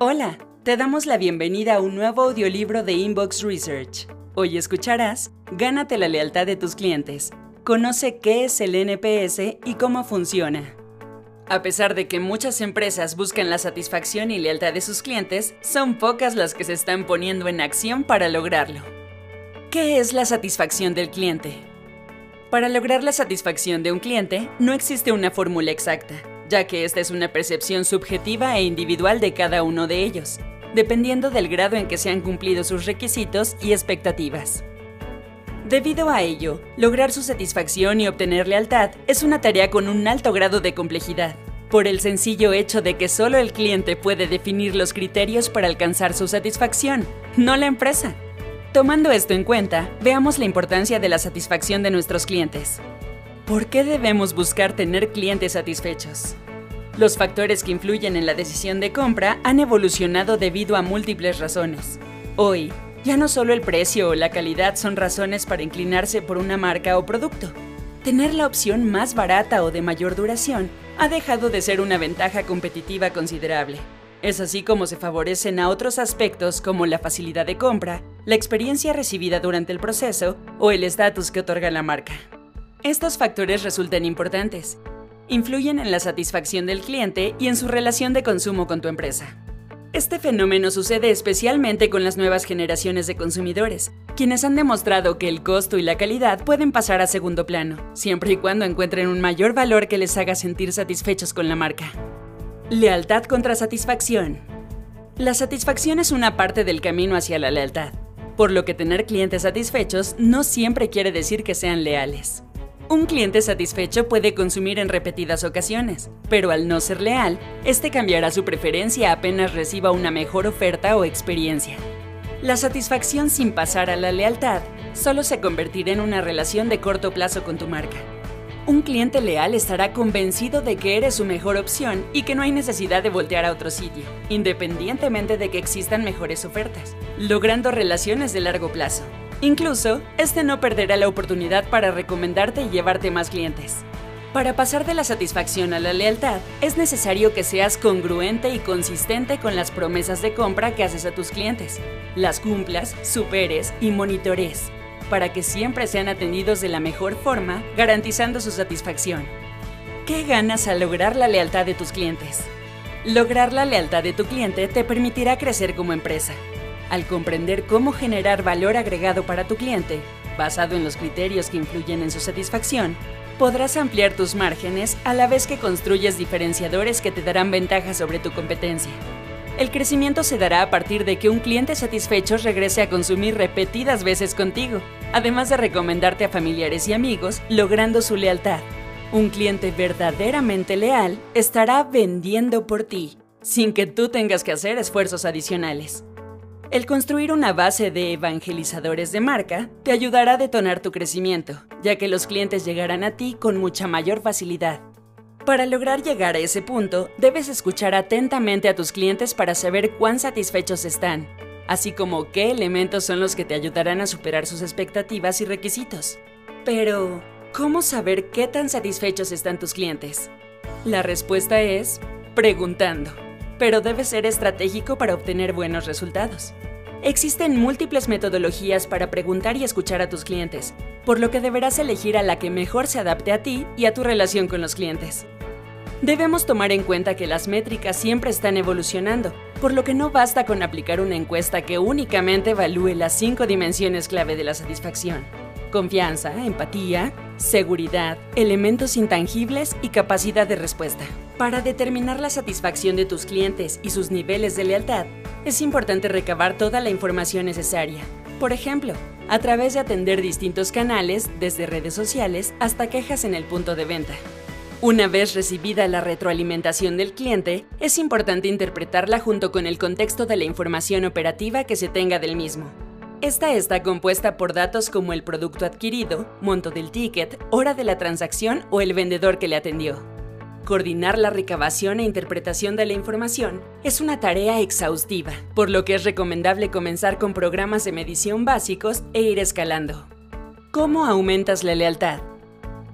Hola, te damos la bienvenida a un nuevo audiolibro de Inbox Research. Hoy escucharás Gánate la lealtad de tus clientes. Conoce qué es el NPS y cómo funciona. A pesar de que muchas empresas buscan la satisfacción y lealtad de sus clientes, son pocas las que se están poniendo en acción para lograrlo. ¿Qué es la satisfacción del cliente? Para lograr la satisfacción de un cliente, no existe una fórmula exacta ya que esta es una percepción subjetiva e individual de cada uno de ellos, dependiendo del grado en que se han cumplido sus requisitos y expectativas. Debido a ello, lograr su satisfacción y obtener lealtad es una tarea con un alto grado de complejidad, por el sencillo hecho de que solo el cliente puede definir los criterios para alcanzar su satisfacción, no la empresa. Tomando esto en cuenta, veamos la importancia de la satisfacción de nuestros clientes. ¿Por qué debemos buscar tener clientes satisfechos? Los factores que influyen en la decisión de compra han evolucionado debido a múltiples razones. Hoy, ya no solo el precio o la calidad son razones para inclinarse por una marca o producto. Tener la opción más barata o de mayor duración ha dejado de ser una ventaja competitiva considerable. Es así como se favorecen a otros aspectos como la facilidad de compra, la experiencia recibida durante el proceso o el estatus que otorga la marca. Estos factores resultan importantes. Influyen en la satisfacción del cliente y en su relación de consumo con tu empresa. Este fenómeno sucede especialmente con las nuevas generaciones de consumidores, quienes han demostrado que el costo y la calidad pueden pasar a segundo plano, siempre y cuando encuentren un mayor valor que les haga sentir satisfechos con la marca. Lealtad contra satisfacción. La satisfacción es una parte del camino hacia la lealtad, por lo que tener clientes satisfechos no siempre quiere decir que sean leales. Un cliente satisfecho puede consumir en repetidas ocasiones, pero al no ser leal, este cambiará su preferencia apenas reciba una mejor oferta o experiencia. La satisfacción sin pasar a la lealtad solo se convertirá en una relación de corto plazo con tu marca. Un cliente leal estará convencido de que eres su mejor opción y que no hay necesidad de voltear a otro sitio, independientemente de que existan mejores ofertas, logrando relaciones de largo plazo. Incluso, este no perderá la oportunidad para recomendarte y llevarte más clientes. Para pasar de la satisfacción a la lealtad, es necesario que seas congruente y consistente con las promesas de compra que haces a tus clientes. Las cumplas, superes y monitores, para que siempre sean atendidos de la mejor forma, garantizando su satisfacción. ¿Qué ganas al lograr la lealtad de tus clientes? Lograr la lealtad de tu cliente te permitirá crecer como empresa, al comprender cómo generar valor agregado para tu cliente, basado en los criterios que influyen en su satisfacción, podrás ampliar tus márgenes a la vez que construyes diferenciadores que te darán ventaja sobre tu competencia. El crecimiento se dará a partir de que un cliente satisfecho regrese a consumir repetidas veces contigo, además de recomendarte a familiares y amigos, logrando su lealtad. Un cliente verdaderamente leal estará vendiendo por ti, sin que tú tengas que hacer esfuerzos adicionales. El construir una base de evangelizadores de marca te ayudará a detonar tu crecimiento, ya que los clientes llegarán a ti con mucha mayor facilidad. Para lograr llegar a ese punto, debes escuchar atentamente a tus clientes para saber cuán satisfechos están, así como qué elementos son los que te ayudarán a superar sus expectativas y requisitos. Pero, ¿cómo saber qué tan satisfechos están tus clientes? La respuesta es preguntando pero debe ser estratégico para obtener buenos resultados. Existen múltiples metodologías para preguntar y escuchar a tus clientes, por lo que deberás elegir a la que mejor se adapte a ti y a tu relación con los clientes. Debemos tomar en cuenta que las métricas siempre están evolucionando, por lo que no basta con aplicar una encuesta que únicamente evalúe las cinco dimensiones clave de la satisfacción. Confianza, empatía, seguridad, elementos intangibles y capacidad de respuesta. Para determinar la satisfacción de tus clientes y sus niveles de lealtad, es importante recabar toda la información necesaria. Por ejemplo, a través de atender distintos canales, desde redes sociales hasta quejas en el punto de venta. Una vez recibida la retroalimentación del cliente, es importante interpretarla junto con el contexto de la información operativa que se tenga del mismo. Esta está compuesta por datos como el producto adquirido, monto del ticket, hora de la transacción o el vendedor que le atendió. Coordinar la recabación e interpretación de la información es una tarea exhaustiva, por lo que es recomendable comenzar con programas de medición básicos e ir escalando. ¿Cómo aumentas la lealtad?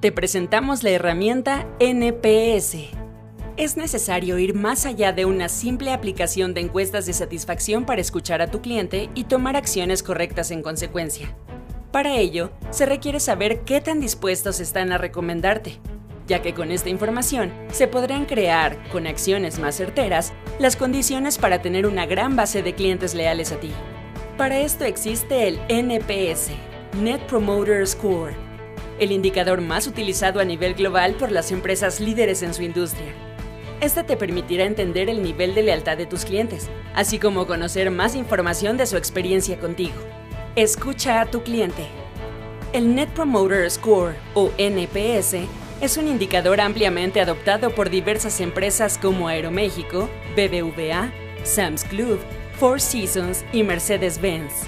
Te presentamos la herramienta NPS. Es necesario ir más allá de una simple aplicación de encuestas de satisfacción para escuchar a tu cliente y tomar acciones correctas en consecuencia. Para ello, se requiere saber qué tan dispuestos están a recomendarte, ya que con esta información se podrán crear, con acciones más certeras, las condiciones para tener una gran base de clientes leales a ti. Para esto existe el NPS, Net Promoter Score, el indicador más utilizado a nivel global por las empresas líderes en su industria. Este te permitirá entender el nivel de lealtad de tus clientes, así como conocer más información de su experiencia contigo. Escucha a tu cliente. El Net Promoter Score, o NPS, es un indicador ampliamente adoptado por diversas empresas como Aeroméxico, BBVA, Sam's Club, Four Seasons y Mercedes-Benz.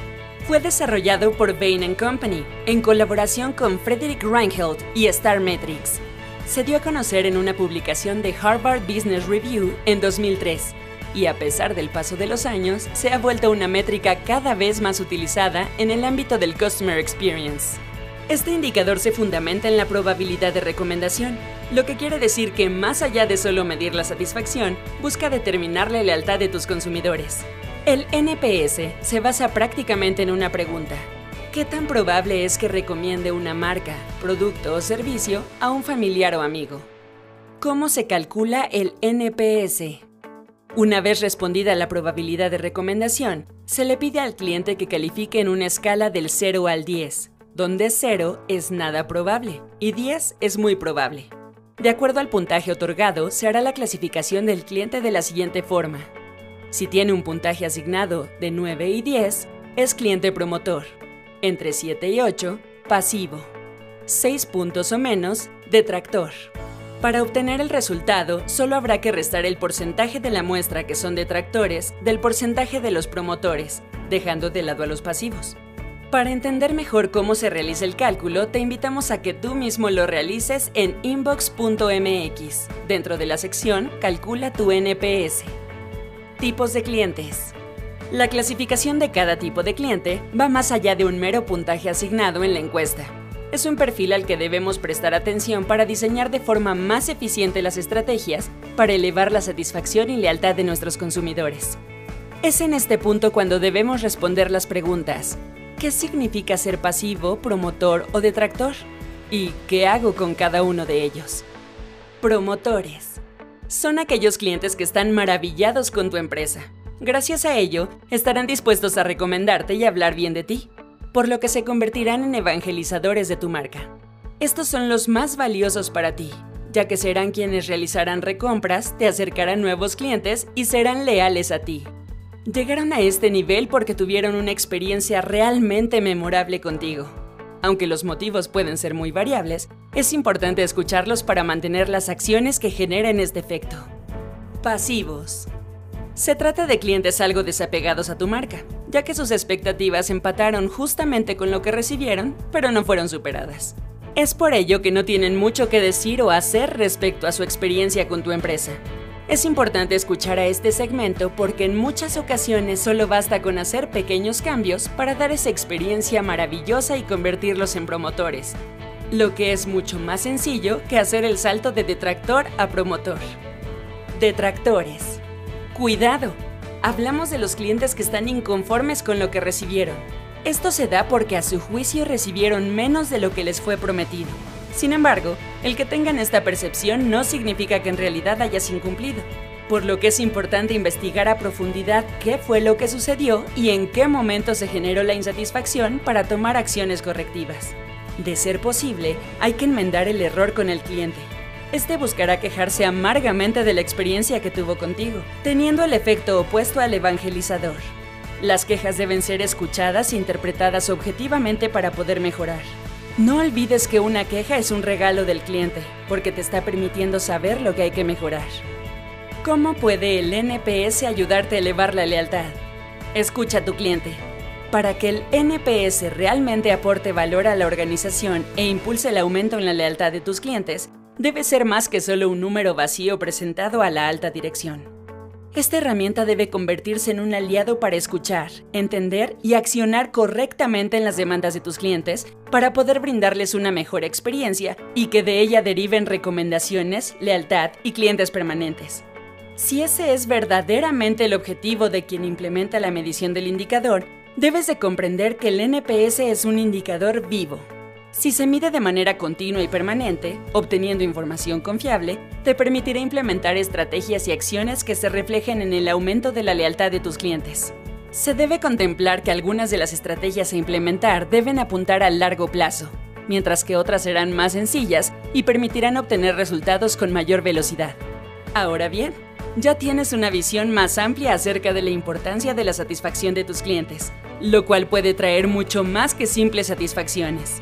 Fue desarrollado por Bain Company en colaboración con Frederick Reinhold y Star Metrics. Se dio a conocer en una publicación de Harvard Business Review en 2003 y a pesar del paso de los años, se ha vuelto una métrica cada vez más utilizada en el ámbito del Customer Experience. Este indicador se fundamenta en la probabilidad de recomendación, lo que quiere decir que más allá de solo medir la satisfacción, busca determinar la lealtad de tus consumidores. El NPS se basa prácticamente en una pregunta. ¿Qué tan probable es que recomiende una marca, producto o servicio a un familiar o amigo? ¿Cómo se calcula el NPS? Una vez respondida la probabilidad de recomendación, se le pide al cliente que califique en una escala del 0 al 10, donde 0 es nada probable y 10 es muy probable. De acuerdo al puntaje otorgado, se hará la clasificación del cliente de la siguiente forma. Si tiene un puntaje asignado de 9 y 10, es cliente promotor. Entre 7 y 8, pasivo. 6 puntos o menos, detractor. Para obtener el resultado, solo habrá que restar el porcentaje de la muestra que son detractores del porcentaje de los promotores, dejando de lado a los pasivos. Para entender mejor cómo se realiza el cálculo, te invitamos a que tú mismo lo realices en inbox.mx, dentro de la sección Calcula tu NPS. Tipos de clientes. La clasificación de cada tipo de cliente va más allá de un mero puntaje asignado en la encuesta. Es un perfil al que debemos prestar atención para diseñar de forma más eficiente las estrategias para elevar la satisfacción y lealtad de nuestros consumidores. Es en este punto cuando debemos responder las preguntas ¿Qué significa ser pasivo, promotor o detractor? ¿Y qué hago con cada uno de ellos? Promotores. Son aquellos clientes que están maravillados con tu empresa. Gracias a ello, estarán dispuestos a recomendarte y hablar bien de ti, por lo que se convertirán en evangelizadores de tu marca. Estos son los más valiosos para ti, ya que serán quienes realizarán recompras, te acercarán nuevos clientes y serán leales a ti. Llegaron a este nivel porque tuvieron una experiencia realmente memorable contigo. Aunque los motivos pueden ser muy variables, es importante escucharlos para mantener las acciones que generen este efecto. Pasivos. Se trata de clientes algo desapegados a tu marca, ya que sus expectativas empataron justamente con lo que recibieron, pero no fueron superadas. Es por ello que no tienen mucho que decir o hacer respecto a su experiencia con tu empresa. Es importante escuchar a este segmento porque en muchas ocasiones solo basta con hacer pequeños cambios para dar esa experiencia maravillosa y convertirlos en promotores, lo que es mucho más sencillo que hacer el salto de detractor a promotor. Detractores. Cuidado. Hablamos de los clientes que están inconformes con lo que recibieron. Esto se da porque a su juicio recibieron menos de lo que les fue prometido. Sin embargo, el que tengan esta percepción no significa que en realidad hayas incumplido, por lo que es importante investigar a profundidad qué fue lo que sucedió y en qué momento se generó la insatisfacción para tomar acciones correctivas. De ser posible, hay que enmendar el error con el cliente. Este buscará quejarse amargamente de la experiencia que tuvo contigo, teniendo el efecto opuesto al evangelizador. Las quejas deben ser escuchadas e interpretadas objetivamente para poder mejorar. No olvides que una queja es un regalo del cliente, porque te está permitiendo saber lo que hay que mejorar. ¿Cómo puede el NPS ayudarte a elevar la lealtad? Escucha a tu cliente. Para que el NPS realmente aporte valor a la organización e impulse el aumento en la lealtad de tus clientes, debe ser más que solo un número vacío presentado a la alta dirección. Esta herramienta debe convertirse en un aliado para escuchar, entender y accionar correctamente en las demandas de tus clientes para poder brindarles una mejor experiencia y que de ella deriven recomendaciones, lealtad y clientes permanentes. Si ese es verdaderamente el objetivo de quien implementa la medición del indicador, debes de comprender que el NPS es un indicador vivo, si se mide de manera continua y permanente, obteniendo información confiable, te permitirá implementar estrategias y acciones que se reflejen en el aumento de la lealtad de tus clientes. Se debe contemplar que algunas de las estrategias a implementar deben apuntar a largo plazo, mientras que otras serán más sencillas y permitirán obtener resultados con mayor velocidad. Ahora bien, ya tienes una visión más amplia acerca de la importancia de la satisfacción de tus clientes, lo cual puede traer mucho más que simples satisfacciones.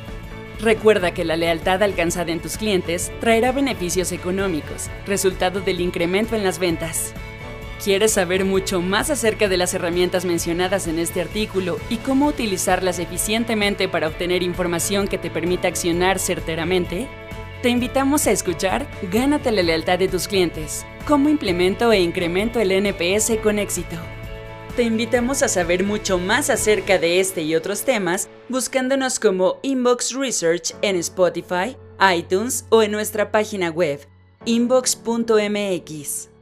Recuerda que la lealtad alcanzada en tus clientes traerá beneficios económicos, resultado del incremento en las ventas. ¿Quieres saber mucho más acerca de las herramientas mencionadas en este artículo y cómo utilizarlas eficientemente para obtener información que te permita accionar certeramente? Te invitamos a escuchar Gánate la lealtad de tus clientes, cómo implemento e incremento el NPS con éxito. Te invitamos a saber mucho más acerca de este y otros temas buscándonos como Inbox Research en Spotify, iTunes o en nuestra página web inbox.mx.